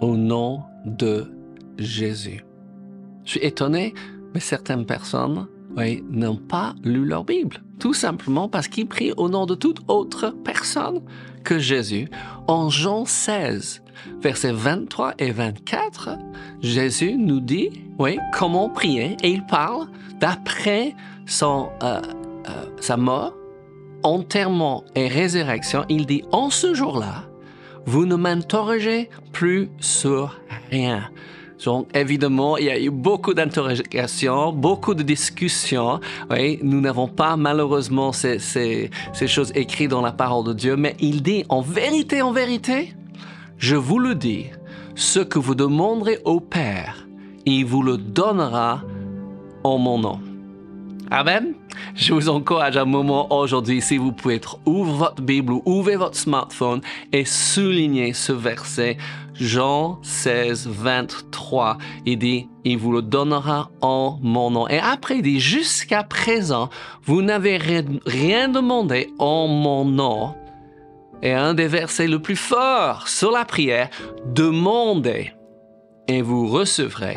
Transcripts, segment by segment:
au nom de Jésus. Je suis étonné, mais certaines personnes n'ont pas lu leur Bible, tout simplement parce qu'ils prient au nom de toute autre personne que Jésus. En Jean 16, versets 23 et 24, Jésus nous dit, comment prier, et il parle d'après euh, euh, sa mort, enterrement et résurrection. Il dit, en ce jour-là, vous ne m'interrogez plus sur rien. Donc, évidemment, il y a eu beaucoup d'interrogations, beaucoup de discussions. Oui, nous n'avons pas malheureusement ces, choses écrites dans la parole de Dieu, mais il dit en vérité, en vérité, je vous le dis, ce que vous demanderez au Père, il vous le donnera en mon nom. Amen. Je vous encourage un moment aujourd'hui, si vous pouvez ouvrir votre Bible ou ouvrir votre smartphone et souligner ce verset. Jean 16, 23. Il dit, il vous le donnera en mon nom. Et après, il dit, jusqu'à présent, vous n'avez rien demandé en mon nom. Et un des versets le plus forts sur la prière, demandez et vous recevrez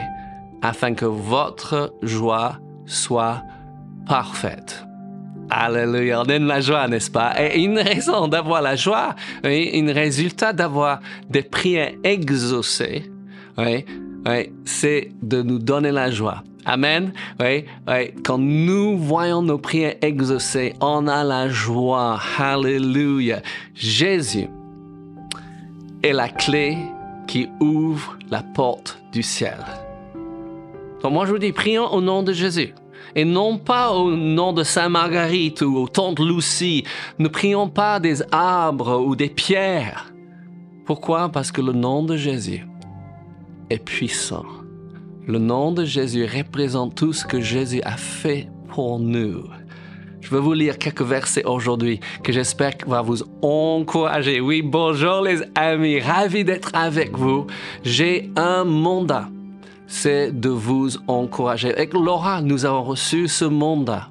afin que votre joie soit parfaite. Alléluia, on aime la joie, n'est-ce pas? Et une raison d'avoir la joie, oui, un résultat d'avoir des prières exaucées, oui, oui, c'est de nous donner la joie. Amen. Oui, oui. Quand nous voyons nos prières exaucées, on a la joie. Alléluia. Jésus est la clé qui ouvre la porte du ciel. Donc moi je vous dis, prions au nom de Jésus et non pas au nom de Sainte Marguerite ou Tante Lucie. Ne prions pas des arbres ou des pierres. Pourquoi? Parce que le nom de Jésus est puissant. Le nom de Jésus représente tout ce que Jésus a fait pour nous. Je vais vous lire quelques versets aujourd'hui que j'espère va vous encourager. Oui, bonjour les amis, ravi d'être avec vous. J'ai un mandat c'est de vous encourager. Avec Laura, nous avons reçu ce mandat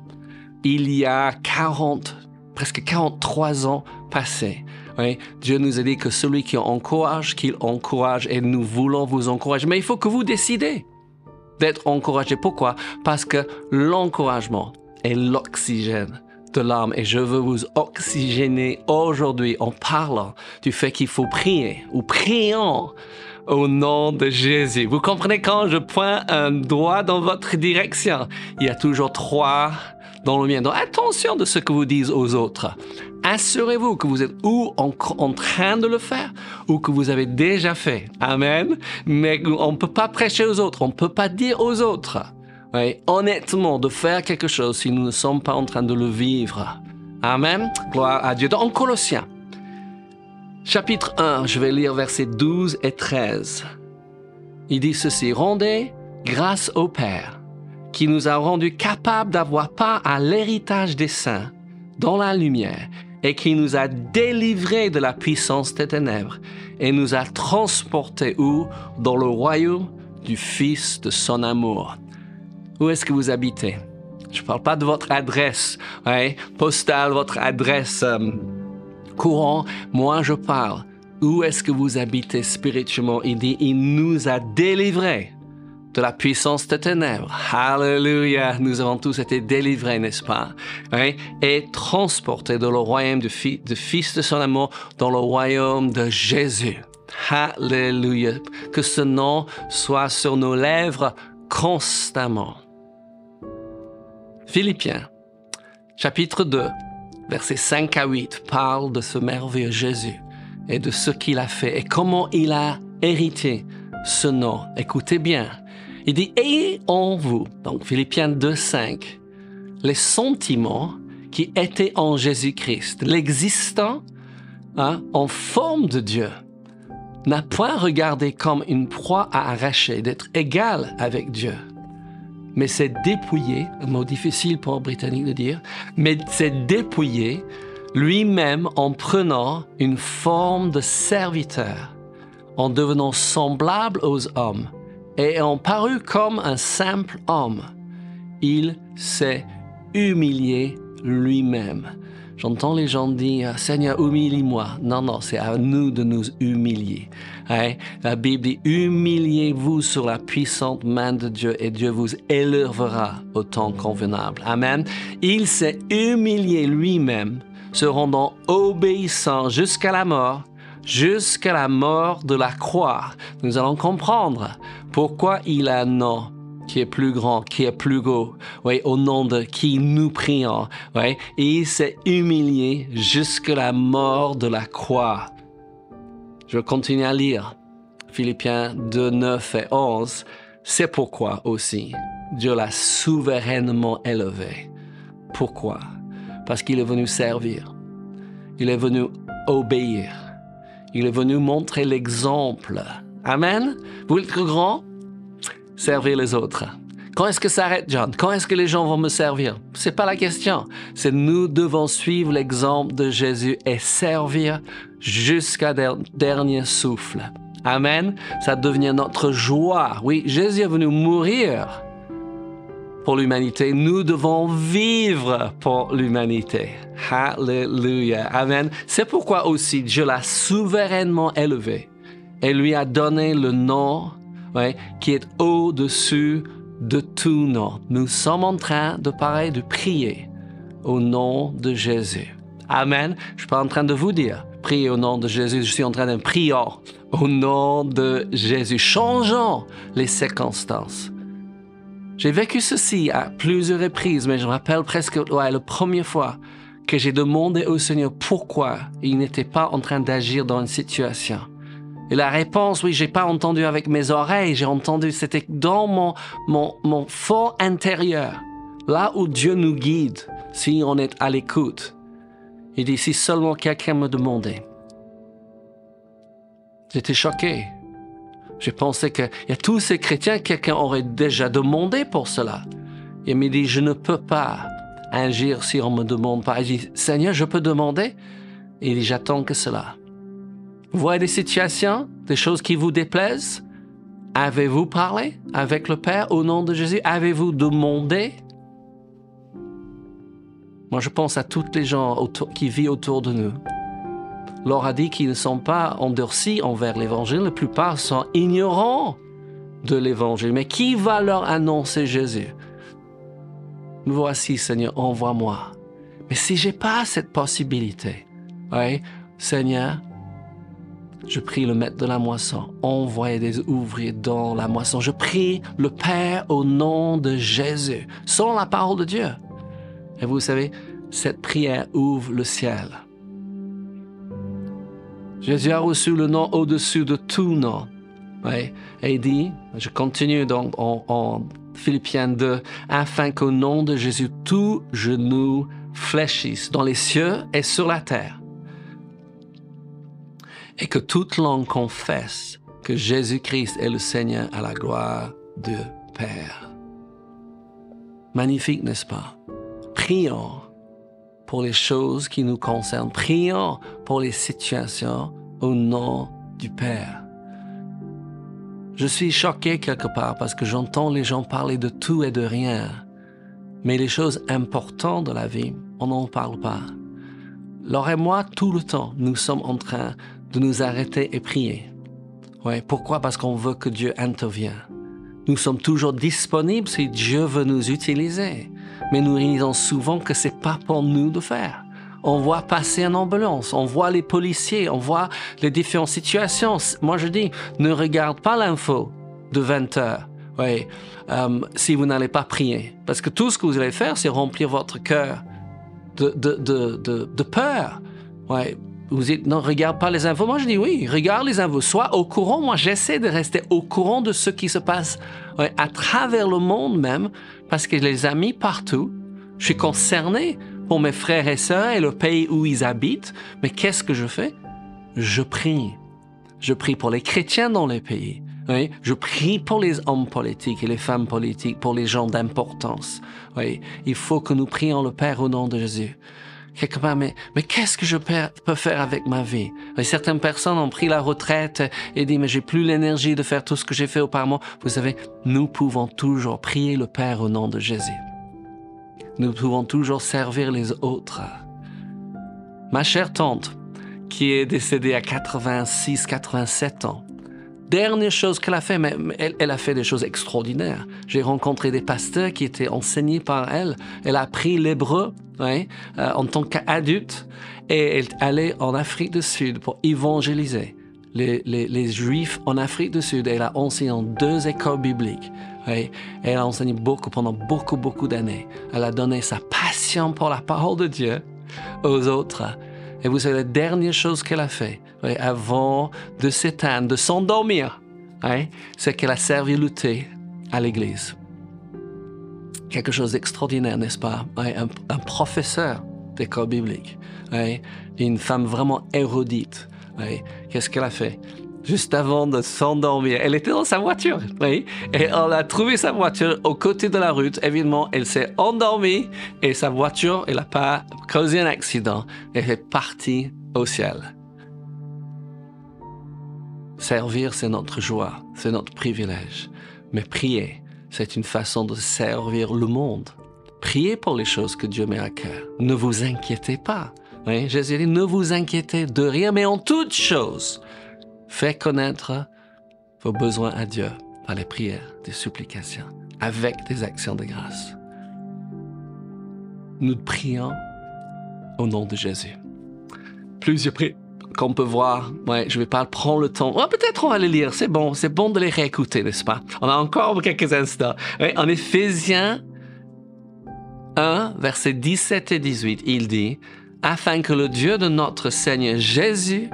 il y a 40, presque 43 ans passés. Dieu nous a dit que celui qui encourage, qu'il encourage et nous voulons vous encourager. Mais il faut que vous décidez d'être encouragé. Pourquoi? Parce que l'encouragement est l'oxygène de l'âme et je veux vous oxygéner aujourd'hui en parlant du fait qu'il faut prier ou prions au nom de Jésus. Vous comprenez quand je pointe un doigt dans votre direction, il y a toujours trois dans le mien. Donc attention de ce que vous dites aux autres. Assurez-vous que vous êtes ou en, train de le faire ou que vous avez déjà fait. Amen. Mais on ne peut pas prêcher aux autres, on ne peut pas dire aux autres. Oui, honnêtement, de faire quelque chose si nous ne sommes pas en train de le vivre. Amen. Gloire à Dieu. En Colossiens, Chapitre 1, je vais lire versets 12 et 13. Il dit ceci, Rendez grâce au Père, qui nous a rendus capables d'avoir part à l'héritage des saints dans la lumière, et qui nous a délivrés de la puissance des ténèbres, et nous a transportés où? Dans le royaume du Fils de son amour. Où est-ce que vous habitez? Je ne parle pas de votre adresse ouais, postale, votre adresse... Euh, courant, moi je parle. Où est-ce que vous habitez spirituellement? Il dit, il nous a délivrés de la puissance des ténèbres. Alléluia, nous avons tous été délivrés, n'est-ce pas? Et transportés dans le royaume du, Fils de son amour, dans le royaume de Jésus. Alléluia. Que ce nom soit sur nos lèvres constamment. Philippiens, chapitre 2 versets 5 à 8, parle de ce merveilleux Jésus et de ce qu'il a fait et comment il a hérité ce nom. Écoutez bien. Il dit, ayez en vous, donc Philippiens 2, 5, les sentiments qui étaient en Jésus-Christ, l'existant hein, en forme de Dieu n'a point regardé comme une proie à arracher, d'être égal avec Dieu mais c'est dépouillé, un mot difficile pour un Britannique de dire, mais c'est dépouillé lui-même en prenant une forme de serviteur, en devenant semblable aux hommes et en paru comme un simple homme. Il s'est humilié lui-même. J'entends les gens dire, Seigneur, humilie-moi. Non, non, c'est à nous de nous humilier. Hein? La Bible dit, humiliez-vous sur la puissante main de Dieu et Dieu vous élèvera au temps convenable. Amen. Il s'est humilié lui-même, se rendant obéissant jusqu'à la mort, jusqu'à la mort de la croix. Nous allons comprendre pourquoi il a un nom qui est plus grand, qui est plus beau, oui, au nom de qui nous prions, oui, et il s'est humilié jusqu'à la mort de la croix. Je continue à lire Philippiens 2, 9 et 11. C'est pourquoi aussi Dieu l'a souverainement élevé. Pourquoi? Parce qu'il est venu servir. Il est venu obéir. Il est venu montrer l'exemple. Amen? Vous êtes grand? Servir les autres. Quand est-ce que ça arrête, John? Quand est-ce que les gens vont me servir? C'est pas la question. C'est nous devons suivre l'exemple de Jésus et servir jusqu'à dernier souffle. Amen. Ça devient notre joie. Oui, Jésus est venu mourir pour l'humanité. Nous devons vivre pour l'humanité. Hallelujah. Amen. C'est pourquoi aussi Dieu l'a souverainement élevé et lui a donné le nom qui est au-dessus de tout nom. Nous sommes en train de parler, de prier au nom de Jésus. Amen. Je ne suis pas en train de vous dire, priez au nom de Jésus. Je suis en train de prier au nom de Jésus. Changeons les circonstances. J'ai vécu ceci à plusieurs reprises, mais je me rappelle presque ouais, la première fois que j'ai demandé au Seigneur pourquoi il n'était pas en train d'agir dans une situation. Et la réponse, oui, j'ai pas entendu avec mes oreilles, j'ai entendu, c'était dans mon, mon, mon fort intérieur, là où Dieu nous guide, si on est à l'écoute. Il dit, si seulement quelqu'un me demandait. J'étais choqué. Je pensais qu'il y a tous ces chrétiens, quelqu'un aurait déjà demandé pour cela. Il me dit, je ne peux pas agir si on me demande pas. Il dit, Seigneur, je peux demander? il dit, j'attends que cela. Voyez des situations, des choses qui vous déplaisent? Avez-vous parlé avec le Père au nom de Jésus? Avez-vous demandé? Moi, je pense à tous les gens qui vivent autour de nous. Leur a dit qu'ils ne sont pas endurcis envers l'Évangile. La plupart sont ignorants de l'Évangile. Mais qui va leur annoncer Jésus? Voici, Seigneur, envoie-moi. Mais si j'ai pas cette possibilité, Seigneur, je prie le maître de la moisson, envoie des ouvriers dans la moisson. Je prie le Père au nom de Jésus, sans la parole de Dieu. Et vous savez, cette prière ouvre le ciel. Jésus a reçu le nom au-dessus de tout nom. Et il dit, je continue donc en, en Philippiens 2, afin qu'au nom de Jésus, tout genou fléchisse dans les cieux et sur la terre et que toute langue confesse que Jésus-Christ est le Seigneur à la gloire du Père. Magnifique, n'est-ce pas? Prions pour les choses qui nous concernent. Prions pour les situations au nom du Père. Je suis choqué quelque part parce que j'entends les gens parler de tout et de rien. Mais les choses importantes de la vie, on n'en parle pas. Laure et moi, tout le temps, nous sommes en train de nous arrêter et prier. Ouais, pourquoi? Parce qu'on veut que Dieu intervienne. Nous sommes toujours disponibles si Dieu veut nous utiliser. Mais nous réalisons souvent que c'est pas pour nous de faire. On voit passer une ambulance, on voit les policiers, on voit les différentes situations. Moi, je dis, ne regarde pas l'info de 20 heures. Oui, euh, si vous n'allez pas prier. Parce que tout ce que vous allez faire, c'est remplir votre cœur de, de, de, de, peur. Ouais, vous dites, non, regarde pas les infos. Moi, je dis oui, regarde les infos. Sois au courant. Moi, j'essaie de rester au courant de ce qui se passe à travers le monde même, parce que les amis partout, je suis concerné pour mes frères et sœurs et le pays où ils habitent. Mais qu'est-ce que je fais? Je prie. Je prie pour les chrétiens dans les pays. Je prie pour les hommes politiques et les femmes politiques, pour les gens d'importance. Oui, il faut que nous prions le Père au nom de Jésus quelque part, mais, mais qu'est-ce que je peux faire avec ma vie? Certaines personnes ont pris la retraite et dit, mais j'ai plus l'énergie de faire tout ce que j'ai fait auparavant. Vous savez, nous pouvons toujours prier le Père au nom de Jésus. Nous pouvons toujours servir les autres. ma chère tante, qui est décédée à 86, 87 ans, dernière chose qu'elle a fait, mais elle, a fait des choses extraordinaires. J'ai rencontré des pasteurs qui étaient enseignés par elle. Elle a appris l'hébreu euh, en tant qu'adulte et elle est allée en Afrique du Sud pour évangéliser les, Juifs en Afrique du Sud. Elle a enseigné en deux écoles bibliques. Elle a enseigné beaucoup pendant beaucoup, beaucoup d'années. Elle a donné sa passion pour la parole de Dieu aux autres. Et vous savez, la dernière chose qu'elle a fait avant de s'éteindre, de s'endormir, c'est qu'elle a servi lutter à l'Église. Quelque chose d'extraordinaire, n'est-ce pas? Un, un, professeur d'école biblique, une femme vraiment érudite. Qu'est-ce qu'elle a fait? Juste avant de s'endormir. Elle était dans sa voiture, oui, et on a trouvé sa voiture au côté de la route. Évidemment, elle s'est endormie et sa voiture, elle n'a pas causé un accident. Elle est partie au ciel. Servir, c'est notre joie, c'est notre privilège. Mais prier, c'est une façon de servir le monde. Priez pour les choses que Dieu met à cœur. Ne vous inquiétez pas. Oui, Jésus dit, ne vous inquiétez de rien, mais en toutes choses, Faites connaître vos besoins à Dieu par les prières, des supplications, avec des actions de grâce. Nous prions au nom de Jésus. Plusieurs prières qu'on peut voir. Ouais, je vais pas prendre le temps. peut-être on va les lire. C'est bon, c'est bon de les réécouter, n'est-ce pas? On a encore quelques instants. en Éphésiens 1, versets 17 et 18, il dit, afin que le Dieu de notre Seigneur Jésus,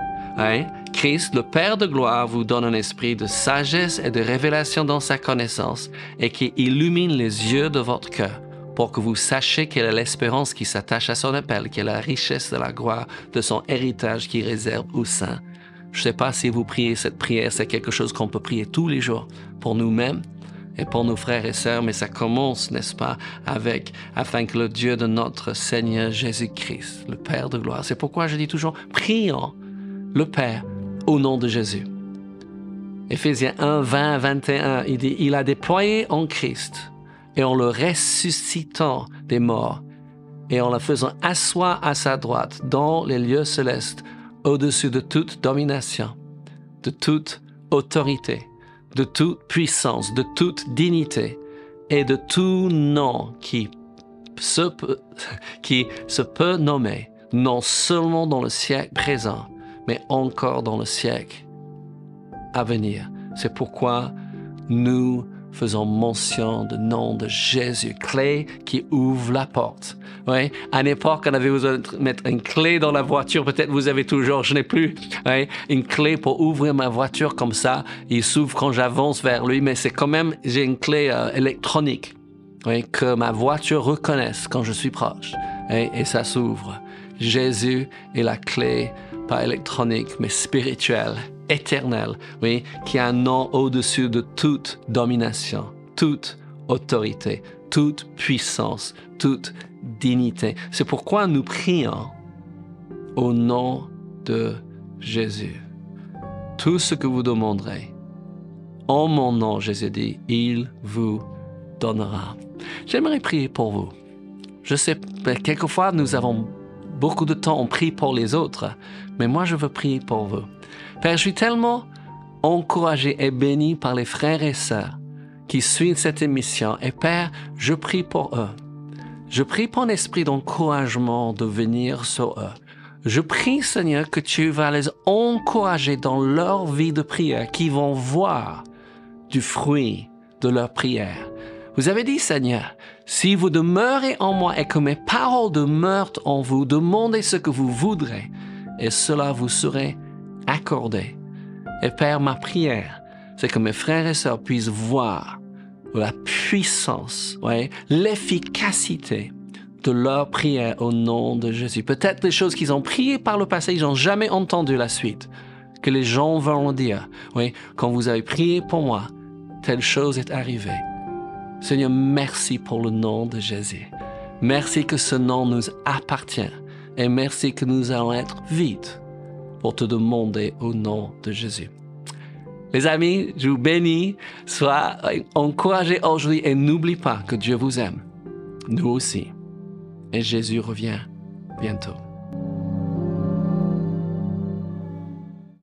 Christ, le Père de gloire, vous donne un esprit de sagesse et de révélation dans sa connaissance et qui illumine les yeux de votre cœur pour que vous sachiez quelle est l'espérance qui s'attache à son appel, quelle est la richesse de la gloire de son héritage qui réserve aux saints. Je ne sais pas si vous priez cette prière, c'est quelque chose qu'on peut prier tous les jours pour nous-mêmes et pour nos frères et sœurs, mais ça commence, n'est-ce pas, avec, afin que le Dieu de notre Seigneur Jésus-Christ, le Père de gloire, c'est pourquoi je dis toujours, prions le Père au nom de Jésus. Éphésiens 1, 20, 21, il dit, il a déployé en Christ et en le ressuscitant des morts et en le faisant asseoir à sa droite dans les lieux célestes au-dessus de toute domination, de toute autorité, de toute puissance, de toute dignité et de tout nom qui se peut, qui se peut nommer, non seulement dans le siècle présent, mais encore dans le siècle à venir. C'est pourquoi nous faisons mention du nom de Jésus, clé qui ouvre la porte. Oui, à l'époque, on avait besoin de mettre une clé dans la voiture. Peut-être vous avez toujours, je n'ai plus, une clé pour ouvrir ma voiture comme ça. Il s'ouvre quand j'avance vers lui, mais c'est quand même, j'ai une clé euh, électronique oui, que ma voiture reconnaisse quand je suis proche. et ça s'ouvre. Jésus est la clé pas électronique, mais spirituel, éternel, oui, qui a un nom au-dessus de toute domination, toute autorité, toute puissance, toute dignité. C'est pourquoi nous prions au nom de Jésus. Tout ce que vous demanderez, en mon nom, Jésus dit, il vous donnera. J'aimerais prier pour vous. Je sais, quelquefois, nous avons beaucoup de temps, on prie pour les autres, mais moi, je veux prier pour vous. Père, je suis tellement encouragé et béni par les frères et sœurs qui suivent cette émission. Et Père, je prie pour eux. Je prie pour un esprit d'encouragement de venir sur eux. Je prie, Seigneur, que tu vas les encourager dans leur vie de prière, qu'ils vont voir du fruit de leur prière. Vous avez dit, Seigneur, si vous demeurez en moi et que mes paroles demeurent en vous, demandez ce que vous voudrez et cela vous serait accordé. Et Père, ma prière, c'est que mes frères et sœurs puissent voir la puissance, l'efficacité de leur prière au nom de Jésus. Peut-être les choses qu'ils ont priées par le passé, ils n'ont jamais entendu la suite. Que les gens vont dire, oui, quand vous avez prié pour moi, telle chose est arrivée. Seigneur, merci pour le nom de Jésus. Merci que ce nom nous appartient. Et merci que nous allons être vite pour te demander au nom de Jésus. Les amis, je vous bénis. Sois encouragés aujourd'hui et n'oublie pas que Dieu vous aime. Nous aussi. Et Jésus revient bientôt.